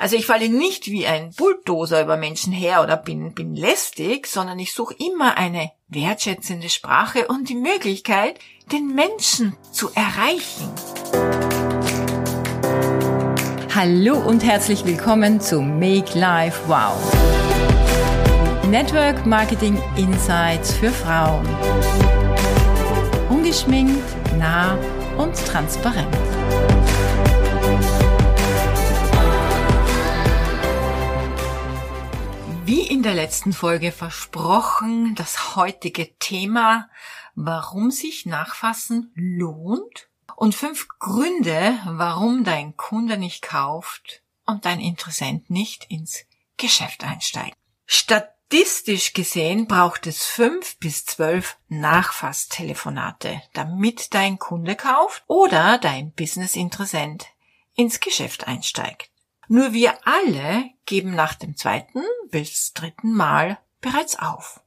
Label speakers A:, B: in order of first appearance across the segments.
A: Also ich falle nicht wie ein Bulldozer über Menschen her oder bin, bin lästig, sondern ich suche immer eine wertschätzende Sprache und die Möglichkeit, den Menschen zu erreichen.
B: Hallo und herzlich willkommen zu Make Life Wow. Network Marketing Insights für Frauen. Ungeschminkt, nah und transparent.
A: Wie in der letzten Folge versprochen, das heutige Thema, warum sich Nachfassen lohnt und fünf Gründe, warum dein Kunde nicht kauft und dein Interessent nicht ins Geschäft einsteigt. Statistisch gesehen braucht es fünf bis zwölf Nachfasstelefonate, damit dein Kunde kauft oder dein Business-Interessent ins Geschäft einsteigt. Nur wir alle geben nach dem zweiten bis dritten Mal bereits auf.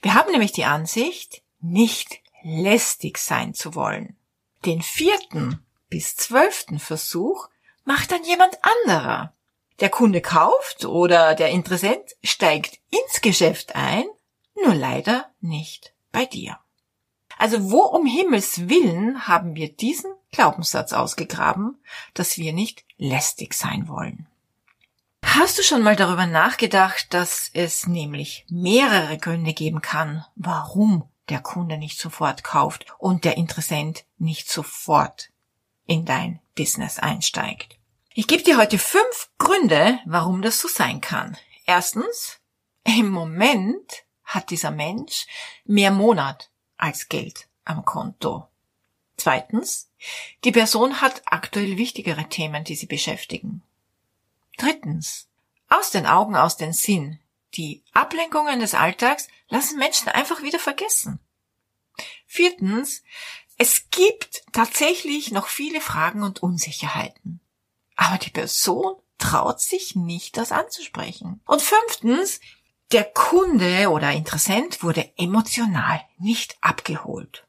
A: Wir haben nämlich die Ansicht, nicht lästig sein zu wollen. Den vierten bis zwölften Versuch macht dann jemand anderer. Der Kunde kauft oder der Interessent steigt ins Geschäft ein, nur leider nicht bei dir. Also wo um Himmels willen haben wir diesen Glaubenssatz ausgegraben, dass wir nicht lästig sein wollen? Hast du schon mal darüber nachgedacht, dass es nämlich mehrere Gründe geben kann, warum der Kunde nicht sofort kauft und der Interessent nicht sofort in dein Business einsteigt? Ich gebe dir heute fünf Gründe, warum das so sein kann. Erstens, im Moment hat dieser Mensch mehr Monat als Geld am Konto. Zweitens, die Person hat aktuell wichtigere Themen, die sie beschäftigen. Drittens. Aus den Augen, aus den Sinn. Die Ablenkungen des Alltags lassen Menschen einfach wieder vergessen. Viertens. Es gibt tatsächlich noch viele Fragen und Unsicherheiten. Aber die Person traut sich nicht, das anzusprechen. Und fünftens. Der Kunde oder Interessent wurde emotional nicht abgeholt.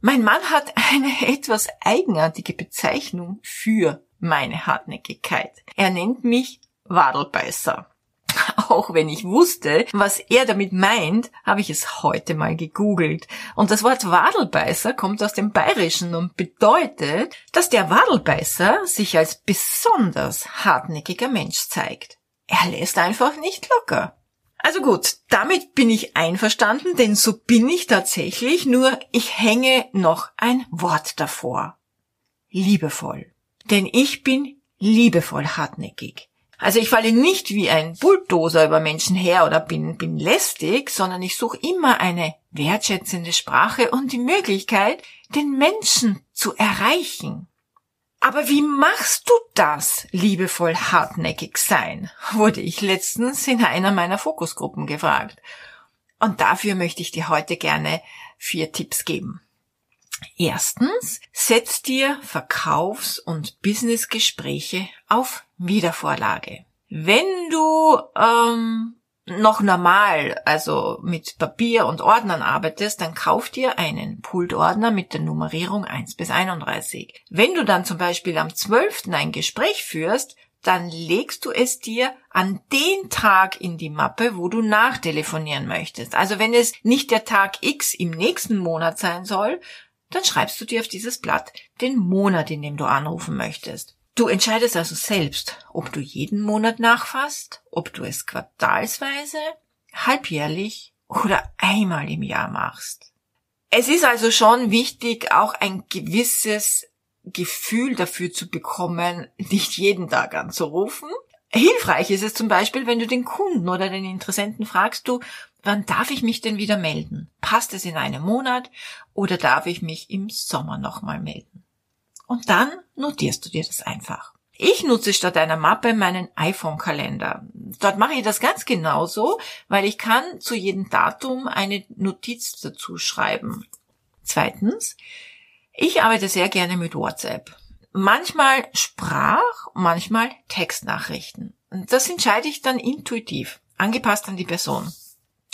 A: Mein Mann hat eine etwas eigenartige Bezeichnung für meine Hartnäckigkeit. Er nennt mich Wadelbeißer. Auch wenn ich wusste, was er damit meint, habe ich es heute mal gegoogelt. Und das Wort Wadelbeißer kommt aus dem Bayerischen und bedeutet, dass der Wadelbeißer sich als besonders hartnäckiger Mensch zeigt. Er lässt einfach nicht locker. Also gut, damit bin ich einverstanden, denn so bin ich tatsächlich, nur ich hänge noch ein Wort davor. Liebevoll. Denn ich bin liebevoll hartnäckig. Also ich falle nicht wie ein Bulldozer über Menschen her oder bin, bin lästig, sondern ich suche immer eine wertschätzende Sprache und die Möglichkeit, den Menschen zu erreichen. Aber wie machst du das, liebevoll hartnäckig sein? wurde ich letztens in einer meiner Fokusgruppen gefragt. Und dafür möchte ich dir heute gerne vier Tipps geben. Erstens, setz dir Verkaufs- und Businessgespräche auf Wiedervorlage. Wenn du ähm, noch normal, also mit Papier und Ordnern arbeitest, dann kauf dir einen Pultordner mit der Nummerierung 1 bis 31. Wenn du dann zum Beispiel am 12. ein Gespräch führst, dann legst du es dir an den Tag in die Mappe, wo du nachtelefonieren möchtest. Also wenn es nicht der Tag X im nächsten Monat sein soll, dann schreibst du dir auf dieses Blatt den Monat, in dem du anrufen möchtest. Du entscheidest also selbst, ob du jeden Monat nachfasst, ob du es quartalsweise, halbjährlich oder einmal im Jahr machst. Es ist also schon wichtig, auch ein gewisses Gefühl dafür zu bekommen, nicht jeden Tag anzurufen. Hilfreich ist es zum Beispiel, wenn du den Kunden oder den Interessenten fragst, du, wann darf ich mich denn wieder melden? Passt es in einem Monat oder darf ich mich im Sommer nochmal melden? Und dann notierst du dir das einfach. Ich nutze statt einer Mappe meinen iPhone-Kalender. Dort mache ich das ganz genauso, weil ich kann zu jedem Datum eine Notiz dazu schreiben. Zweitens, ich arbeite sehr gerne mit WhatsApp. Manchmal Sprach, manchmal Textnachrichten. Und das entscheide ich dann intuitiv, angepasst an die Person.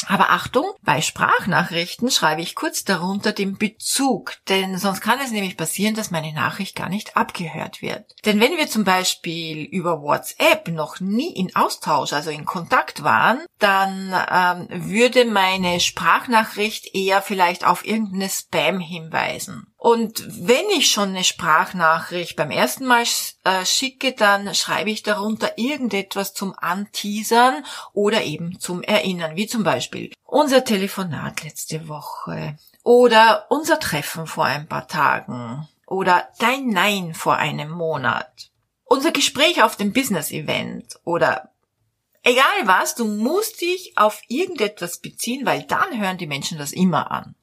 A: Aber Achtung, bei Sprachnachrichten schreibe ich kurz darunter den Bezug, denn sonst kann es nämlich passieren, dass meine Nachricht gar nicht abgehört wird. Denn wenn wir zum Beispiel über WhatsApp noch nie in Austausch, also in Kontakt waren, dann ähm, würde meine Sprachnachricht eher vielleicht auf irgendeine Spam hinweisen. Und wenn ich schon eine Sprachnachricht beim ersten Mal äh, schicke, dann schreibe ich darunter irgendetwas zum Anteasern oder eben zum Erinnern, wie zum Beispiel unser Telefonat letzte Woche oder unser Treffen vor ein paar Tagen oder dein Nein vor einem Monat, unser Gespräch auf dem Business-Event oder egal was, du musst dich auf irgendetwas beziehen, weil dann hören die Menschen das immer an.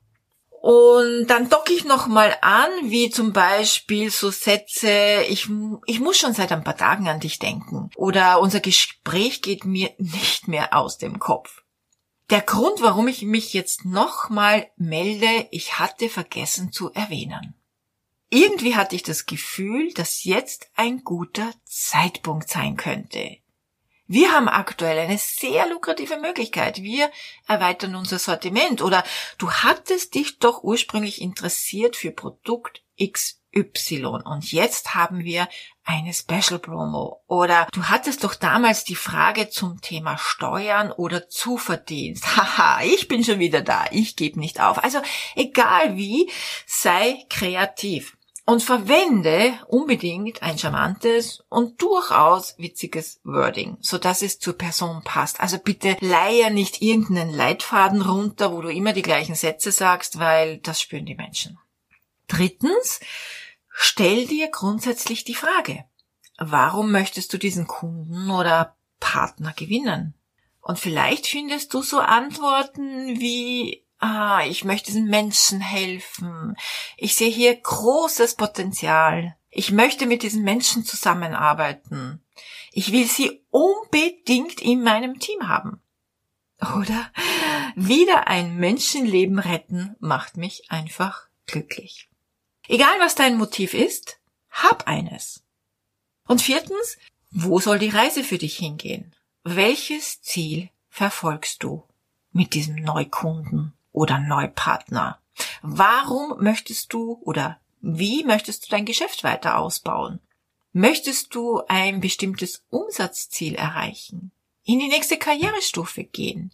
A: Und dann docke ich nochmal an, wie zum Beispiel so Sätze, ich, ich muss schon seit ein paar Tagen an dich denken. Oder unser Gespräch geht mir nicht mehr aus dem Kopf. Der Grund, warum ich mich jetzt nochmal melde, ich hatte vergessen zu erwähnen. Irgendwie hatte ich das Gefühl, dass jetzt ein guter Zeitpunkt sein könnte. Wir haben aktuell eine sehr lukrative Möglichkeit. Wir erweitern unser Sortiment oder du hattest dich doch ursprünglich interessiert für Produkt XY und jetzt haben wir eine Special Promo oder du hattest doch damals die Frage zum Thema Steuern oder Zuverdienst. Haha, ich bin schon wieder da. Ich gebe nicht auf. Also egal wie, sei kreativ und verwende unbedingt ein charmantes und durchaus witziges Wording, so dass es zur Person passt. Also bitte leier nicht irgendeinen Leitfaden runter, wo du immer die gleichen Sätze sagst, weil das spüren die Menschen. Drittens, stell dir grundsätzlich die Frage, warum möchtest du diesen Kunden oder Partner gewinnen? Und vielleicht findest du so Antworten wie ah, ich möchte diesen Menschen helfen. Ich sehe hier großes Potenzial. Ich möchte mit diesen Menschen zusammenarbeiten. Ich will sie unbedingt in meinem Team haben. Oder wieder ein Menschenleben retten macht mich einfach glücklich. Egal was dein Motiv ist, hab eines. Und viertens, wo soll die Reise für dich hingehen? Welches Ziel verfolgst du mit diesem Neukunden? Oder Neupartner? Warum möchtest du oder wie möchtest du dein Geschäft weiter ausbauen? Möchtest du ein bestimmtes Umsatzziel erreichen? In die nächste Karrierestufe gehen?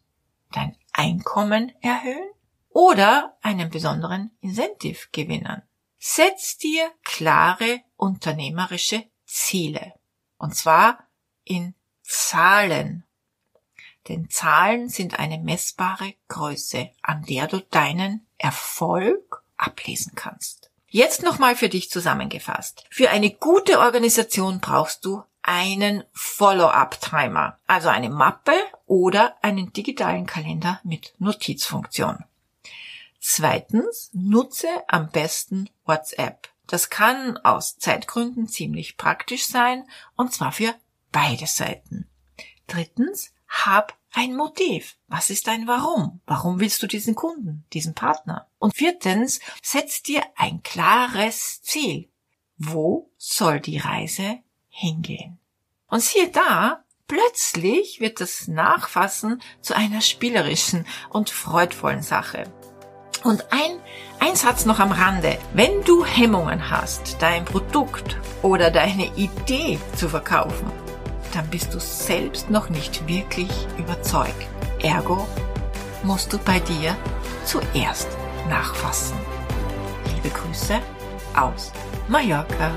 A: Dein Einkommen erhöhen? Oder einen besonderen Incentive gewinnen? Setz dir klare unternehmerische Ziele. Und zwar in Zahlen denn Zahlen sind eine messbare Größe, an der du deinen Erfolg ablesen kannst. Jetzt nochmal für dich zusammengefasst. Für eine gute Organisation brauchst du einen Follow-up-Timer, also eine Mappe oder einen digitalen Kalender mit Notizfunktion. Zweitens, nutze am besten WhatsApp. Das kann aus Zeitgründen ziemlich praktisch sein, und zwar für beide Seiten. Drittens, hab ein Motiv. Was ist dein Warum? Warum willst du diesen Kunden, diesen Partner? Und viertens, setz dir ein klares Ziel. Wo soll die Reise hingehen? Und siehe da, plötzlich wird das Nachfassen zu einer spielerischen und freudvollen Sache. Und ein, ein Satz noch am Rande. Wenn du Hemmungen hast, dein Produkt oder deine Idee zu verkaufen, dann bist du selbst noch nicht wirklich überzeugt. Ergo musst du bei dir zuerst nachfassen. Liebe Grüße aus Mallorca.